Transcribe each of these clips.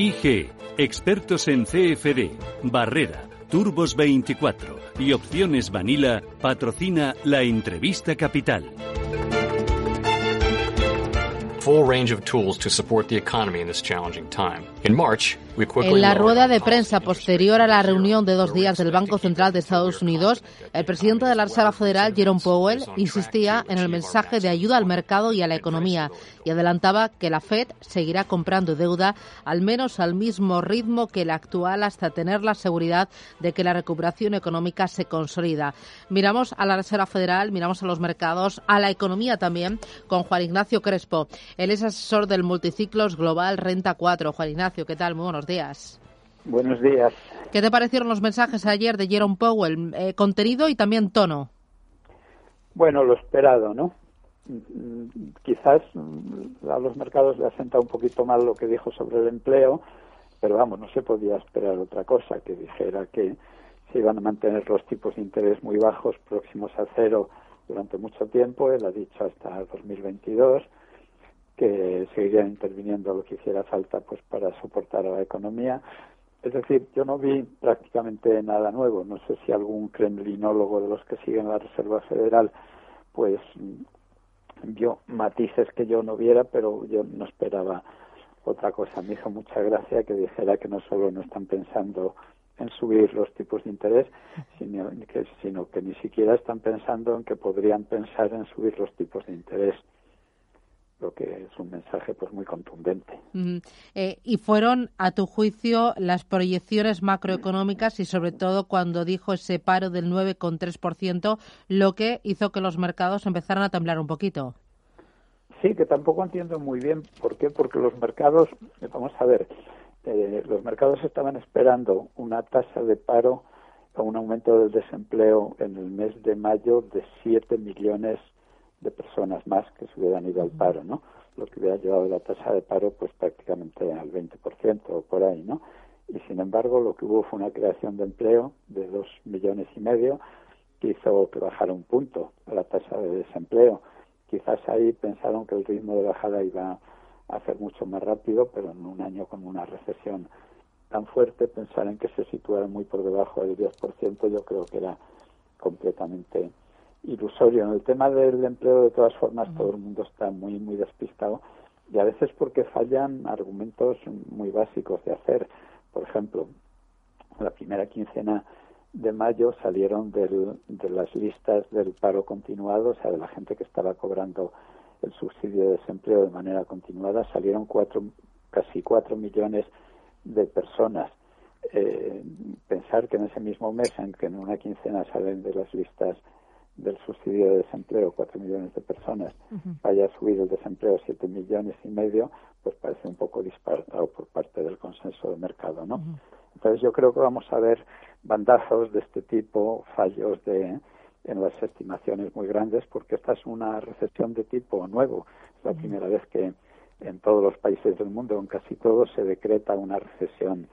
IG, expertos en CFD, Barrera, Turbos 24 y Opciones Vanilla patrocina la entrevista capital. Full range of tools to support the economy in this challenging time. In March, en la rueda de prensa posterior a la reunión de dos días del Banco Central de Estados Unidos, el presidente de la Reserva Federal, Jerome Powell, insistía en el mensaje de ayuda al mercado y a la economía y adelantaba que la Fed seguirá comprando deuda al menos al mismo ritmo que el actual hasta tener la seguridad de que la recuperación económica se consolida. Miramos a la Reserva Federal, miramos a los mercados, a la economía también, con Juan Ignacio Crespo. Él es asesor del Multiciclos Global Renta 4. Juan Ignacio, ¿qué tal? Muy buenos días. Buenos días. ¿Qué te parecieron los mensajes ayer de Jerome Powell? Eh, contenido y también tono. Bueno, lo esperado, ¿no? Quizás a los mercados le ha sentado un poquito mal lo que dijo sobre el empleo, pero vamos, no se podía esperar otra cosa, que dijera que se iban a mantener los tipos de interés muy bajos, próximos a cero durante mucho tiempo, él ha dicho hasta 2022, que seguirían interviniendo lo que hiciera falta pues para soportar a la economía. Es decir, yo no vi prácticamente nada nuevo. No sé si algún kremlinólogo de los que siguen la Reserva Federal pues vio matices que yo no viera, pero yo no esperaba otra cosa. Me hizo mucha gracia que dijera que no solo no están pensando en subir los tipos de interés, sino que, sino que ni siquiera están pensando en que podrían pensar en subir los tipos de interés lo que es un mensaje pues muy contundente. Eh, y fueron, a tu juicio, las proyecciones macroeconómicas y sobre todo cuando dijo ese paro del 9,3%, lo que hizo que los mercados empezaran a temblar un poquito. Sí, que tampoco entiendo muy bien por qué, porque los mercados, vamos a ver, eh, los mercados estaban esperando una tasa de paro o un aumento del desempleo en el mes de mayo de 7 millones de personas más que se hubieran ido al paro, ¿no? Lo que hubiera llevado la tasa de paro pues prácticamente al 20% o por ahí, ¿no? Y sin embargo lo que hubo fue una creación de empleo de dos millones y medio que hizo que bajara un punto la tasa de desempleo. Quizás ahí pensaron que el ritmo de bajada iba a ser mucho más rápido, pero en un año con una recesión tan fuerte, pensar en que se situara muy por debajo del 10%, yo creo que era completamente ilusorio. En el tema del empleo, de todas formas, todo el mundo está muy, muy despistado y a veces porque fallan argumentos muy básicos de hacer. Por ejemplo, la primera quincena de mayo salieron del, de las listas del paro continuado, o sea, de la gente que estaba cobrando el subsidio de desempleo de manera continuada, salieron cuatro, casi cuatro millones de personas. Eh, pensar que en ese mismo mes en que en una quincena salen de las listas del subsidio de desempleo, cuatro millones de personas, vaya a subir el desempleo siete millones y medio, pues parece un poco disparado por parte del consenso de mercado, ¿no? Entonces yo creo que vamos a ver bandazos de este tipo, fallos de en las estimaciones muy grandes, porque esta es una recesión de tipo nuevo. Es la primera vez que en todos los países del mundo, en casi todos, se decreta una recesión.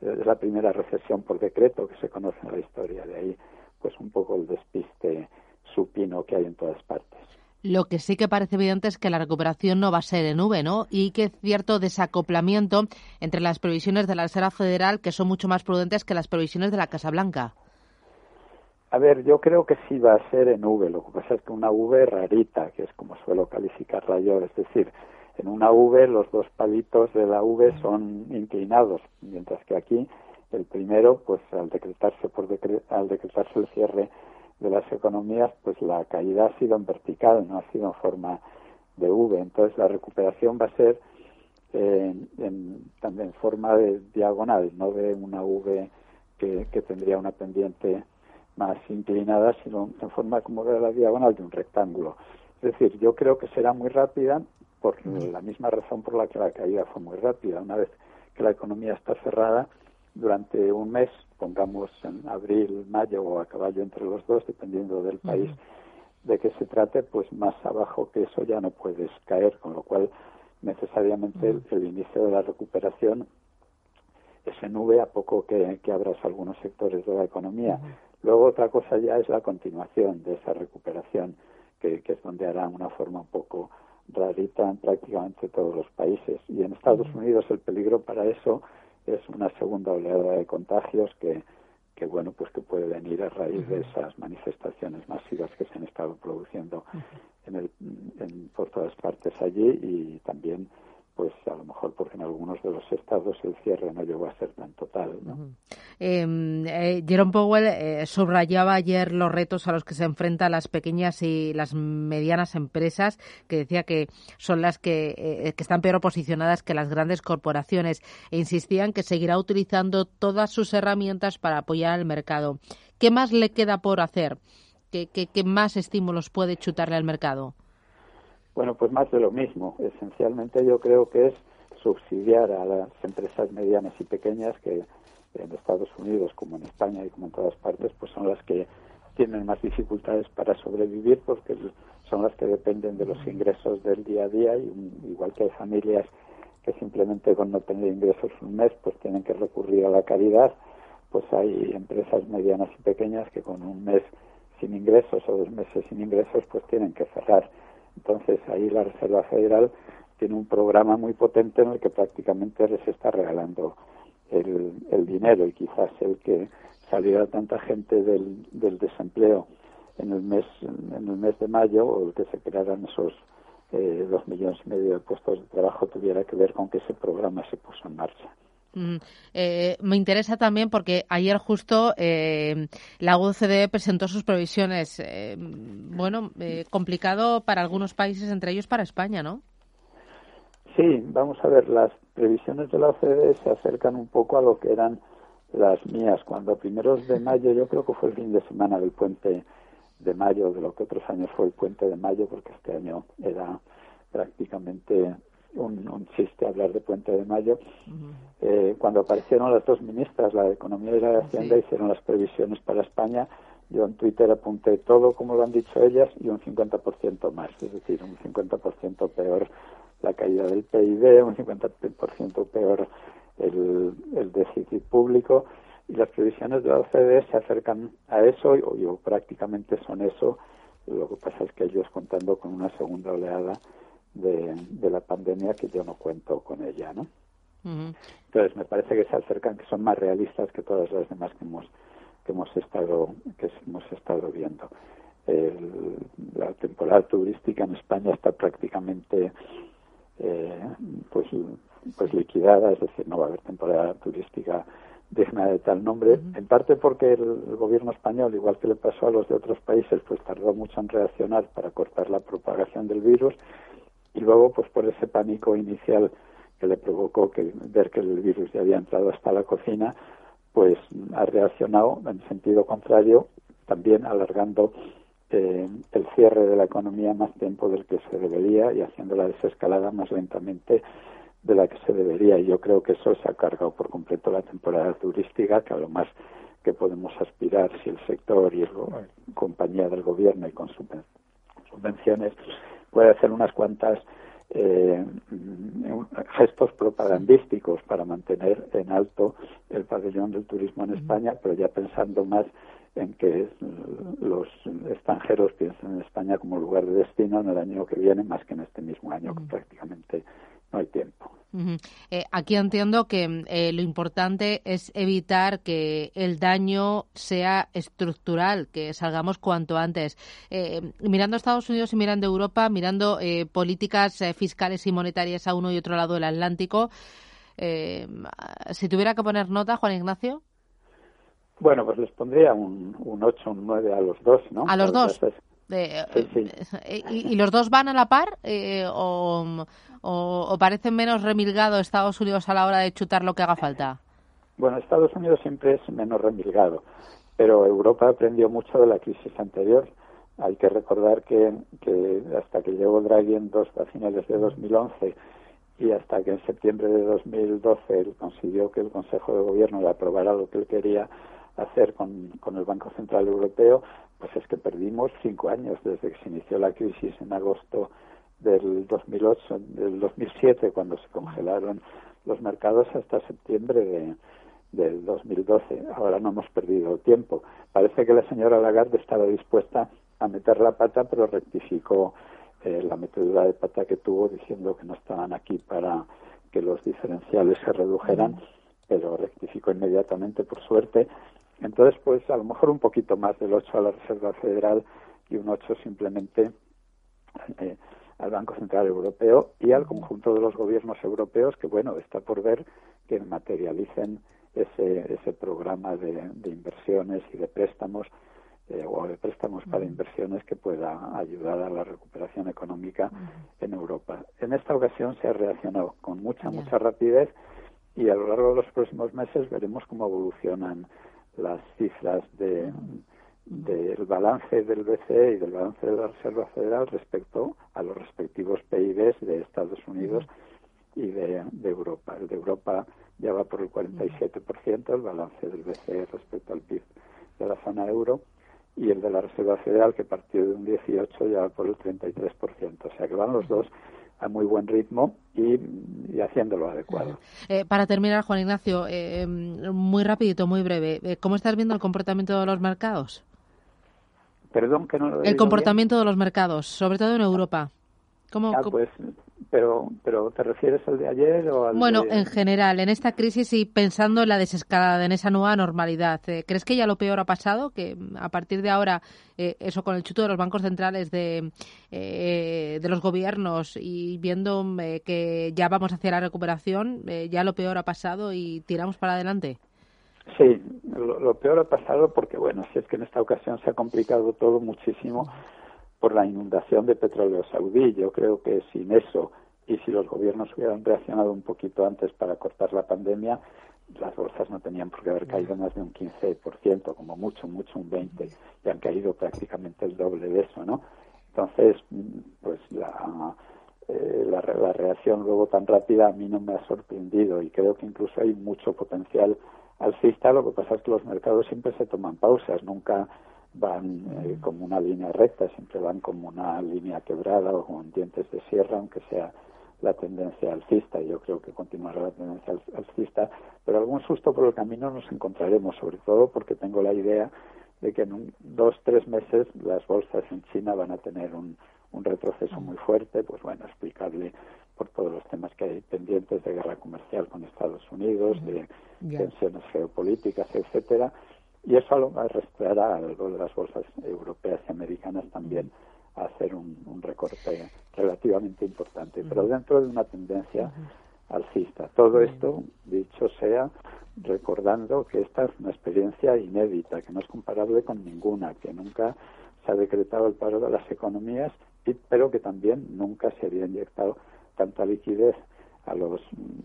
Es la primera recesión por decreto que se conoce en la historia. De ahí, pues un poco el despiste supino que hay en todas partes. Lo que sí que parece evidente es que la recuperación no va a ser en V, ¿no? Y que cierto desacoplamiento entre las previsiones de la Reserva Federal, que son mucho más prudentes que las previsiones de la Casa Blanca. A ver, yo creo que sí va a ser en V. Lo que pasa es que una V rarita, que es como suelo calificarla yo, es decir, en una V los dos palitos de la V son inclinados, mientras que aquí el primero, pues al decretarse por al decretarse el cierre de las economías, pues la caída ha sido en vertical, no ha sido en forma de V. Entonces la recuperación va a ser en, también en forma de diagonal, no de una V que, tendría una pendiente más inclinada, sino en forma como de la diagonal de un rectángulo. Es decir, yo creo que será muy rápida por la misma razón por la que la caída fue muy rápida. Una vez que la economía está cerrada, durante un mes, pongamos en abril, mayo o a caballo entre los dos, dependiendo del país de que se trate, pues más abajo que eso ya no puedes caer, con lo cual necesariamente el, inicio de la recuperación es en nube a poco que, abras algunos sectores de la economía. Luego otra cosa ya es la continuación de esa recuperación, que, que es donde hará una forma un poco rarita en prácticamente todos los países. Y en Estados Unidos el peligro para eso es una segunda oleada de contagios que, que bueno, pues que puede venir a raíz de esas manifestaciones masivas que se han estado produciendo en el, en, por todas partes allí y también pues a lo mejor porque en algunos de los estados el cierre no llegó a ser tan total. ¿no? Em, eh, Jerome Powell eh, subrayaba ayer los retos a los que se enfrentan las pequeñas y las medianas empresas, que decía que son las que, eh, que están peor posicionadas que las grandes corporaciones e insistían que seguirá utilizando todas sus herramientas para apoyar al mercado. ¿Qué más le queda por hacer? ¿Qué, qué, qué más estímulos puede chutarle al mercado? Bueno, pues más de lo mismo. Esencialmente yo creo que es subsidiar a las empresas medianas y pequeñas que en Estados Unidos como en España y como en todas partes pues son las que tienen más dificultades para sobrevivir porque son las que dependen de los ingresos del día a día y igual que hay familias que simplemente con no tener ingresos un mes pues tienen que recurrir a la caridad pues hay empresas medianas y pequeñas que con un mes sin ingresos o dos meses sin ingresos pues tienen que cerrar entonces ahí la Reserva Federal tiene un programa muy potente en el que prácticamente les está regalando el, el dinero y quizás el que saliera tanta gente del, desempleo en el mes en el mes de mayo o el que se crearan esos eh, dos millones y medio de puestos de trabajo tuviera que ver con que ese programa se puso en marcha. Mm, eh, me interesa también porque ayer justo eh, la OCDE presentó sus previsiones. Eh, bueno, eh, complicado para algunos países, entre ellos para España, ¿no? Sí, vamos a ver, las previsiones de la OCDE se acercan un poco a lo que eran las mías. Cuando primeros de mayo, yo creo que fue el fin de semana del puente de mayo, de lo que otros años fue el puente de mayo, porque este año era prácticamente un, un chiste hablar de Puente de Mayo. eh, cuando aparecieron las dos ministras, la de Economía y la de Hacienda, Sí. hicieron las previsiones para España. Yo en Twitter apunté todo como lo han dicho ellas y un 50% más, es decir, un 50% peor la caída del PIB, un 50% peor el, el déficit público y las previsiones de la OCDE se acercan a eso o, o prácticamente son eso. Lo que pasa es que ellos contando con una segunda oleada de, de la pandemia que yo no cuento con ella, ¿no? Entonces me parece que se acercan, que son más realistas que todas las demás que hemos que hemos estado que hemos estado viendo. El- la temporada turística en España está prácticamente eh, pues pues liquidada, es decir, no va a haber temporada turística digna de tal nombre, en parte porque el, el gobierno español, igual que le pasó a los de otros países, pues tardó mucho en reaccionar para cortar la propagación del virus y luego pues por ese pánico inicial que le provocó que ver que el virus ya había entrado hasta la cocina, pues ha reaccionado en sentido contrario, también alargando eh, el cierre de la economía más tiempo del que se debería y haciendo la desescalada más lentamente de la que se debería. Y yo creo que eso se ha cargado por completo la temporada turística, que a lo más que podemos aspirar si el sector y go- compañía del gobierno y con subven- subvenciones puede hacer unas cuantas eh, gestos propagandísticos para mantener en alto el pabellón del turismo en España, pero ya pensando más en que los extranjeros piensen en España como lugar de destino en el año que viene, más que en este mismo año, que prácticamente no hay tiempo. Eh, aquí entiendo que eh, lo importante es evitar que el daño sea estructural, que salgamos cuanto antes. Eh, mirando Estados Unidos y mirando Europa, mirando eh, políticas fiscales y monetarias a uno y otro lado del Atlántico, eh, si tuviera que poner nota, Juan Ignacio. Bueno, pues les pondría un, un 8, un 9 a los dos, ¿no? A los dos. Eh, Sí, sí. eh, y, y los dos van a la par eh, o, o, o parecen menos remilgado Estados Unidos a la hora de chutar lo que haga falta? Bueno, Estados Unidos siempre es menos remilgado, pero Europa aprendió mucho de la crisis anterior. Hay que recordar que, que hasta que llegó Draghi en dos, a finales de 2011 y hasta que en septiembre de 2012 él consiguió que el Consejo de Gobierno le aprobara lo que él quería hacer con, con el Banco Central Europeo, pues es que perdimos cinco años desde que se inició la crisis en agosto del 2008, del 2007, cuando se congelaron los mercados, hasta septiembre de, del 2012. Ahora no hemos perdido tiempo. Parece que la señora Lagarde estaba dispuesta a meter la pata, pero rectificó eh, la metedura de pata que tuvo diciendo que no estaban aquí para que los diferenciales se redujeran, pero rectificó inmediatamente, por suerte. Entonces, pues a lo mejor un poquito más del 8 a la Reserva Federal y un 8 simplemente eh, al Banco Central Europeo y al conjunto de los gobiernos europeos, que bueno, está por ver que materialicen ese, ese programa de, inversiones y de préstamos eh, o de préstamos para inversiones que pueda ayudar a la recuperación económica en Europa. En esta ocasión se ha reaccionado con mucha, mucha rapidez y a lo largo de los próximos meses veremos cómo evolucionan las cifras de, del balance del BCE y del balance de la Reserva Federal respecto a los respectivos PIBs de Estados Unidos y de, Europa. El de Europa ya va por el 47%, el balance del BCE respecto al PIB de la zona euro, y el de la Reserva Federal, que partió de un 18, ya va por el 33%. O sea que van los dos a muy buen ritmo y, haciéndolo adecuado. Eh, para terminar, Juan Ignacio, eh, muy rapidito, muy breve, eh, ¿cómo estás viendo el comportamiento de los mercados? Perdón, que no lo El comportamiento de los mercados, sobre todo en Europa. ¿Cómo, ah, pues pero, pero ¿te refieres al de ayer o al Bueno, en general, en esta crisis y pensando en la desescalada, en esa nueva normalidad, eh, ¿crees que ya lo peor ha pasado? Que mm, a partir de ahora, eh, eso con el chuto de los bancos centrales, de, eh, de los gobiernos y viendo mm, que ya vamos hacia la recuperación, ya lo peor ha pasado y tiramos para adelante. Sí, lo, lo peor ha pasado porque, bueno, si es que en esta ocasión se ha complicado todo muchísimo por la inundación de petróleo saudí. Yo creo que sin eso y si los gobiernos hubieran reaccionado un poquito antes para cortar la pandemia, las bolsas no tenían por qué haber caído más de un 15%, como mucho, mucho un 20%, y han caído prácticamente el doble de eso, ¿no? Entonces, pues la, eh, la, la, reacción luego tan rápida a mí no me ha sorprendido y creo que incluso hay mucho potencial alcista. Lo que pasa es que los mercados siempre se toman pausas, nunca van eh, como una línea recta, siempre van como una línea quebrada o con dientes de sierra, aunque sea la tendencia alcista, yo creo que continuará la tendencia alcista, pero algún susto por el camino nos encontraremos, sobre todo porque tengo la idea de que en un, dos, tres meses las bolsas en China van a tener un, un retroceso muy fuerte, pues bueno, explicable por todos los temas que hay pendientes de guerra comercial con Estados Unidos, de tensiones geopolíticas, etcétera, y eso arrastrará a las bolsas europeas y americanas también a hacer un, recorte relativamente importante, pero dentro de una tendencia alcista. Todo esto, dicho sea, recordando que esta es una experiencia inédita, que no es comparable con ninguna, que nunca se ha decretado el paro de las economías, pero que también nunca se había inyectado tanta liquidez a los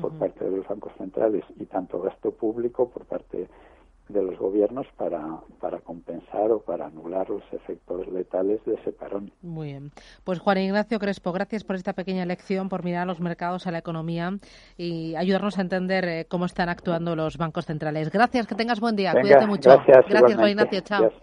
por parte de los bancos centrales y tanto gasto público por parte de los gobiernos para, para compensar o para anular los efectos letales de ese parón. Muy bien. Pues Juan Ignacio Crespo, gracias por esta pequeña lección, por mirar a los mercados, a la economía y ayudarnos a entender eh, cómo están actuando los bancos centrales. Gracias, que tengas buen día. Cuídate mucho. Gracias, gracias Juan Ignacio. Chao.